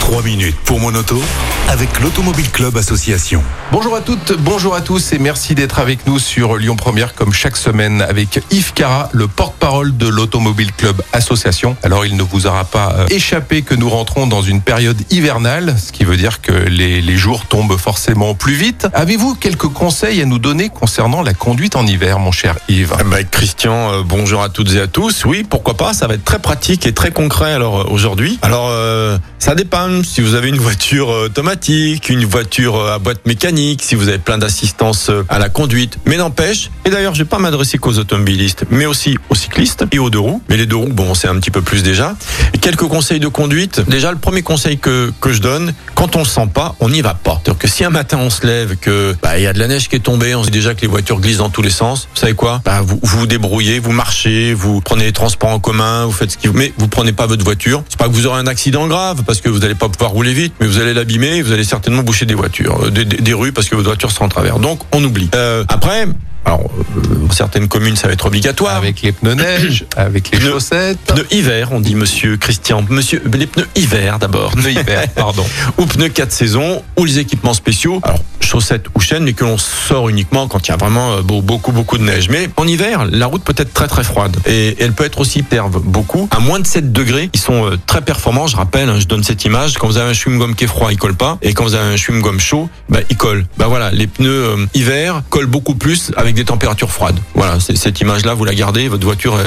3 minutes pour mon auto avec l'Automobile Club Association. Bonjour à toutes, bonjour à tous et merci d'être avec nous sur Lyon Première comme chaque semaine avec Yves Cara, le porte-parole de l'Automobile Club Association. Alors il ne vous aura pas euh, échappé que nous rentrons dans une période hivernale, ce qui veut dire que les, les jours tombent forcément plus vite. Avez-vous quelques conseils à nous donner concernant la conduite en hiver, mon cher Yves? Eh ben, Christian, euh, bonjour à toutes et à tous. Oui, pourquoi pas, ça va être très pratique et très concret alors euh, aujourd'hui. Alors euh, ça dépend si vous avez une voiture euh, automatique, une voiture euh, à boîte mécanique, si vous avez plein d'assistance euh, à la conduite. Mais n'empêche, et d'ailleurs, je vais pas m'adresser qu'aux automobilistes, mais aussi aux cyclistes et aux deux roues. Mais les deux roues, bon, c'est un petit peu plus déjà. Quelques conseils de conduite. Déjà, le premier conseil que que je donne, quand on le sent pas, on n'y va pas. C'est-à-dire que si un matin on se lève, que bah, il y a de la neige qui est tombée, on sait déjà que les voitures glissent dans tous les sens. Vous savez quoi? Bah, vous, vous vous débrouillez, vous marchez, vous prenez les transports en commun, vous faites ce qui vous. Mais vous prenez pas votre voiture. C'est pas que vous aurez un accident grave parce que vous n'allez pas pouvoir rouler vite, mais vous allez l'abîmer. Vous allez certainement boucher des voitures, euh, des, des- des rues parce que votre voiture sera en travers. Donc on oublie. Euh, après. Alors, euh, dans certaines communes, ça va être obligatoire. Avec les pneus neige, avec les Pneus- chaussettes, Pneus hiver, on dit monsieur Christian. Monsieur, les pneus hiver d'abord. pneus hiver, pardon. ou pneus 4 saisons, ou les équipements spéciaux. Alors, chaussettes ou chaînes, mais que l'on sort uniquement quand il y a vraiment euh, beau- beaucoup, beaucoup de neige. Mais en hiver, la route peut être très, très froide. Et elle peut être aussi perve beaucoup. À moins de 7 degrés, ils sont euh, très performants. Je rappelle, hein, je donne cette image. Quand vous avez un chewing-gum qui est froid, il colle pas. Et quand vous avez un chewing-gum chaud, bah, il colle. Bah voilà, les pneus euh, hiver collent beaucoup plus avec des températures froides. Voilà, cette image-là, vous la gardez, votre voiture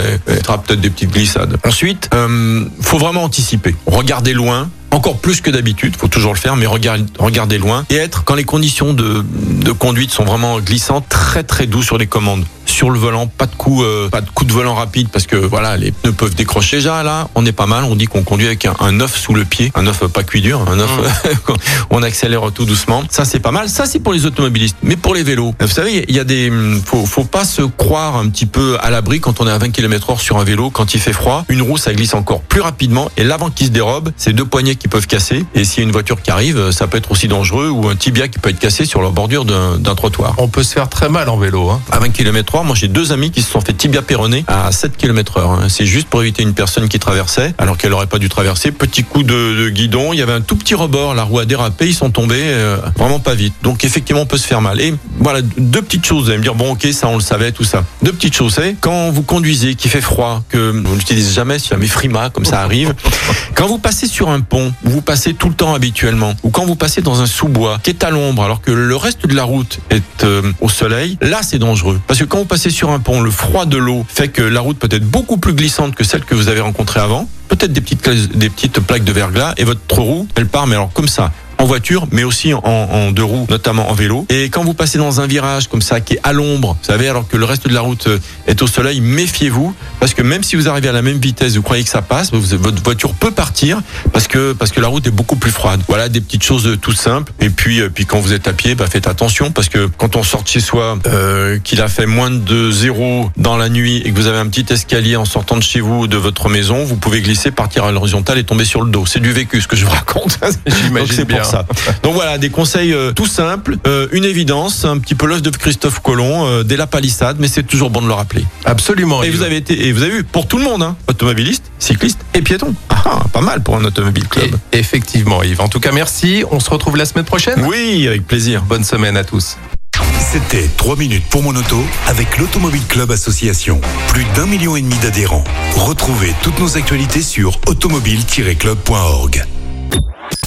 fera peut-être des petites glissades. Ensuite, euh, faut vraiment anticiper. Regardez loin. Encore plus que d'habitude, faut toujours le faire, mais regardez loin et être quand les conditions de, de conduite sont vraiment glissantes, très très doux sur les commandes, sur le volant, pas de coup, euh, pas de coup de volant rapide parce que voilà, les pneus peuvent décrocher. Déjà là, on est pas mal. On dit qu'on conduit avec un, un œuf sous le pied, un œuf pas cuit dur, un œuf. on accélère tout doucement. Ça c'est pas mal. Ça c'est pour les automobilistes, mais pour les vélos, vous savez, il y a des, faut, faut pas se croire un petit peu à l'abri quand on est à 20 km heure sur un vélo, quand il fait froid. Une roue ça glisse encore plus rapidement et l'avant qui se dérobe, c'est deux poignets qui peuvent casser. Et s'il y a une voiture qui arrive, ça peut être aussi dangereux ou un tibia qui peut être cassé sur la bordure d'un trottoir. On peut se faire très mal en vélo. Hein. À 20 km heure, moi j'ai deux amis qui se sont fait tibia péroné à 7 km heure. hein. C'est juste pour éviter une personne qui traversait, alors qu'elle aurait pas dû traverser. Petit coup de, de guidon, il y avait un tout petit rebord, la roue a dérapé, ils sont tombés euh, vraiment pas vite. Donc effectivement, on peut se faire mal. Et voilà, deux petites choses. Vous allez me dire, bon ok, ça on le savait, tout ça. Deux petites choses, c'est quand vous conduisez, qu'il fait froid, que vous n'utilisez jamais, si jamais frima, comme ça arrive. Quand vous passez sur un pont, où vous passez tout le temps habituellement, ou quand vous passez dans un sous-bois qui est à l'ombre, alors que le reste de la route est euh, au soleil, là c'est dangereux. Parce que quand vous passez sur un pont, le froid de l'eau fait que la route peut être beaucoup plus glissante que celle que vous avez rencontrée avant. Peut-être des petites, des petites plaques de verglas et votre roue, elle part, mais alors comme ça en voiture, mais aussi en, en deux roues, notamment en vélo. Et quand vous passez dans un virage comme ça, qui est à l'ombre, vous savez, alors que le reste de la route euh, est au soleil, méfiez-vous, parce que même si vous arrivez à la même vitesse, vous croyez que ça passe, votre voiture peut partir, parce que parce que la route est beaucoup plus froide. Voilà des petites choses euh, toutes simples. Et puis euh, puis quand vous êtes à pied, bah, faites attention, parce que quand on sort de chez soi, euh, qu'il a fait moins de zéro dans la nuit et que vous avez un petit escalier en sortant de chez vous ou de votre maison, vous pouvez glisser, partir à l'horizontale et tomber sur le dos. C'est du vécu ce que je vous raconte. J'imagine bien. pour ça. Donc voilà, des conseils euh, tout simples, euh, une évidence, un petit peu l'œuf de Christophe Colomb, euh, dès la palissade, mais c'est toujours bon de le rappeler. Absolument. Et Yves. vous avez été, et vous avez vu, pour tout le monde, hein, automobiliste, cycliste et piéton. Ah, ah, pas mal pour un automobile club. Et- effectivement, Yves. En tout cas, merci. On se retrouve la semaine prochaine. Oui, avec plaisir. Bonne semaine à tous. C'était 3 minutes pour mon auto avec l'Automobile Club Association. Plus d'un million et demi d'adhérents. Retrouvez toutes nos actualités sur automobile-club.org.